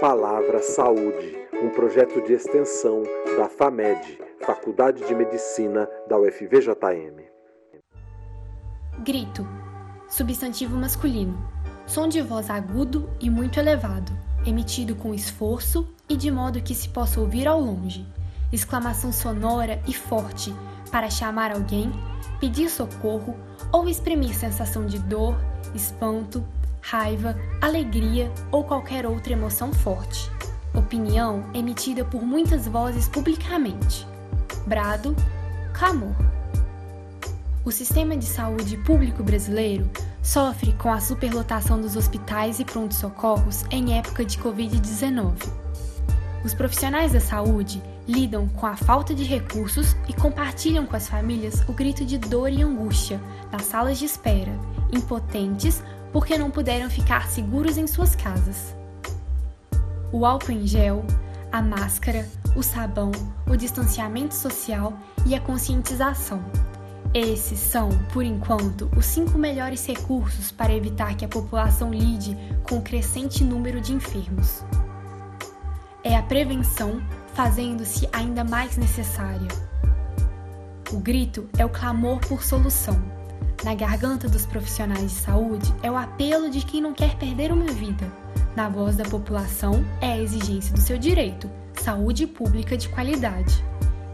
Palavra Saúde, um projeto de extensão da FAMED, Faculdade de Medicina da UFVJM. Grito, substantivo masculino, som de voz agudo e muito elevado, emitido com esforço e de modo que se possa ouvir ao longe. Exclamação sonora e forte para chamar alguém, pedir socorro ou exprimir sensação de dor, espanto, raiva, alegria ou qualquer outra emoção forte. Opinião emitida por muitas vozes publicamente. Brado, clamor. O sistema de saúde público brasileiro sofre com a superlotação dos hospitais e pronto-socorros em época de Covid-19. Os profissionais da saúde lidam com a falta de recursos e compartilham com as famílias o grito de dor e angústia nas salas de espera, impotentes porque não puderam ficar seguros em suas casas. O álcool em gel, a máscara, o sabão, o distanciamento social e a conscientização. Esses são, por enquanto, os cinco melhores recursos para evitar que a população lide com o crescente número de enfermos. É a prevenção fazendo-se ainda mais necessária. O grito é o clamor por solução na garganta dos profissionais de saúde é o apelo de quem não quer perder uma vida. Na voz da população é a exigência do seu direito, saúde pública de qualidade.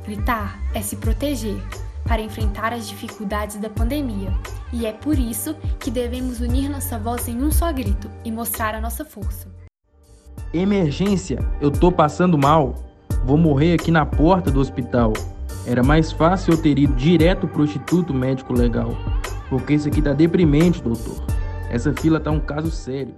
Gritar é se proteger para enfrentar as dificuldades da pandemia, e é por isso que devemos unir nossa voz em um só grito e mostrar a nossa força. Emergência, eu tô passando mal. Vou morrer aqui na porta do hospital. Era mais fácil eu ter ido direto pro Instituto Médico Legal. Porque isso aqui tá deprimente, doutor. Essa fila tá um caso sério.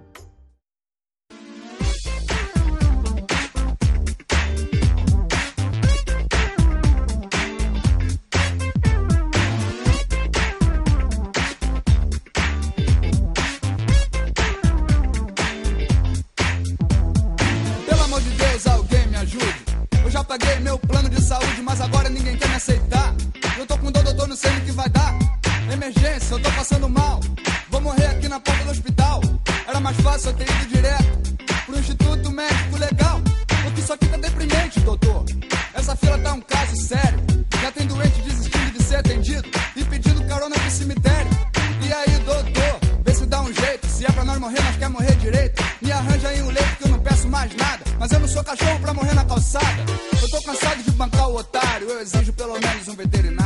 Paguei meu plano de saúde, mas agora ninguém quer me aceitar. Eu tô com dor, doutor, não sei o que vai dar. Emergência, eu tô passando mal. Vou morrer aqui na porta do hospital. Era mais fácil eu ter ido direto pro Instituto Médico Legal. Porque isso aqui tá deprimente, doutor. Essa fila tá um caso sério. Já tem doente desistindo de ser atendido e pedindo carona pro cemitério. E aí, doutor, vê se dá um jeito. Se é pra nós morrer, nós quer morrer direito. Me arranja aí um leito que eu peço mais nada. Mas eu não sou cachorro pra morrer na calçada. Eu tô cansado de bancar o otário. Eu exijo pelo menos um veterinário.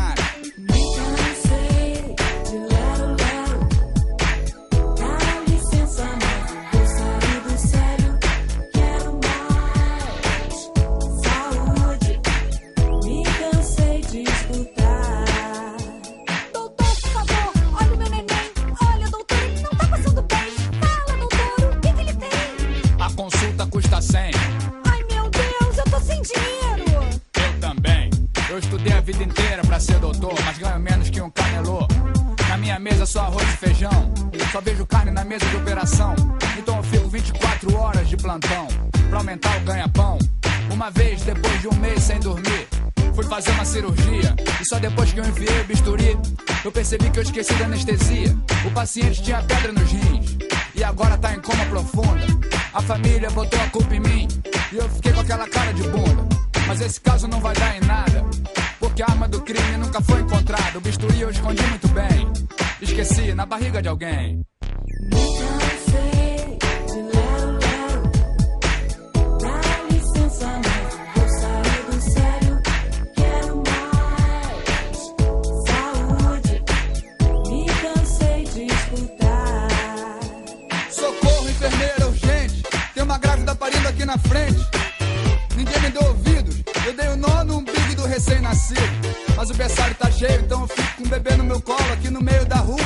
Mas ganho menos que um camelô. Na minha mesa só arroz e feijão. Só vejo carne na mesa de operação. Então eu fico 24 horas de plantão pra aumentar o ganha-pão. Uma vez, depois de um mês sem dormir, fui fazer uma cirurgia. E só depois que eu enviei o bisturi, eu percebi que eu esqueci da anestesia. O paciente tinha pedra nos rins e agora tá em coma profunda. A família botou a culpa em mim e eu fiquei com aquela cara de bunda. Mas esse caso não vai dar em nada. Porque a arma do crime nunca foi encontrada. O bisturi eu escondi muito bem. Esqueci na barriga de alguém. Socorro, enfermeira, urgente. Tem uma grávida parindo aqui na frente. Recém-nascido. Mas o berçário tá cheio, então eu fico com o bebê no meu colo aqui no meio da rua.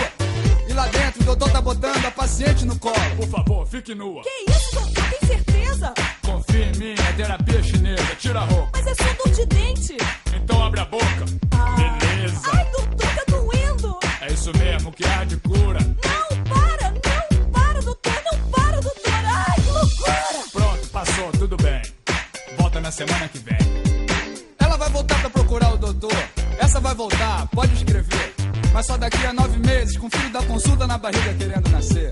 E lá dentro o doutor tá botando a paciente no colo. Por favor, fique nua. Que isso, doutor? Tem certeza? Confia em mim, é terapia chinesa. Tira a roupa. Mas é só dor de dente. Então abre a boca. Beleza. Ai, doutor, tá doendo. É isso mesmo, que há de cura. Não, para, não, para, doutor, não para, doutor. Ai, que loucura. Pronto, passou, tudo bem. Volta na semana que vem. Voltar pra procurar o doutor. Essa vai voltar, pode escrever. mas só daqui a nove meses, com o filho da consulta na barriga querendo nascer.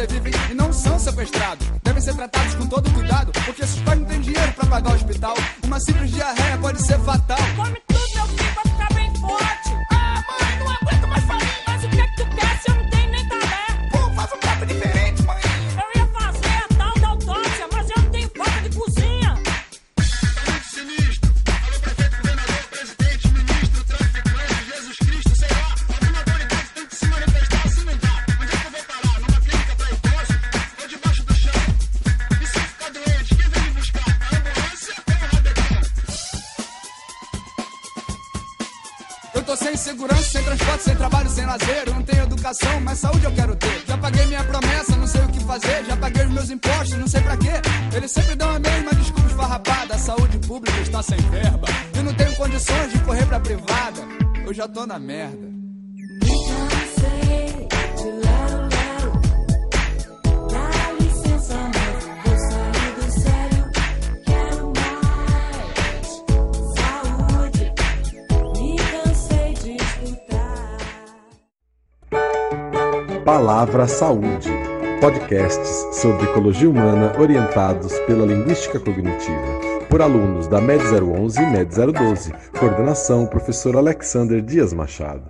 Sobrevivem e não são sequestrados devem ser tratados com todo cuidado, porque esses pais não têm dinheiro pra pagar o hospital. Uma simples diarreia pode ser fatal. Tô sem segurança, sem transporte, sem trabalho, sem lazer. Eu não tenho educação, mas saúde eu quero ter. Já paguei minha promessa, não sei o que fazer. Já paguei os meus impostos, não sei pra quê. Eles sempre dão a mesma desculpa esfarrapada. A saúde pública está sem verba. Eu não tenho condições de correr pra privada. Eu já tô na merda. Palavra Saúde. Podcasts sobre ecologia humana orientados pela linguística cognitiva. Por alunos da MED 011 e MED 012. Coordenação: Professor Alexander Dias Machado.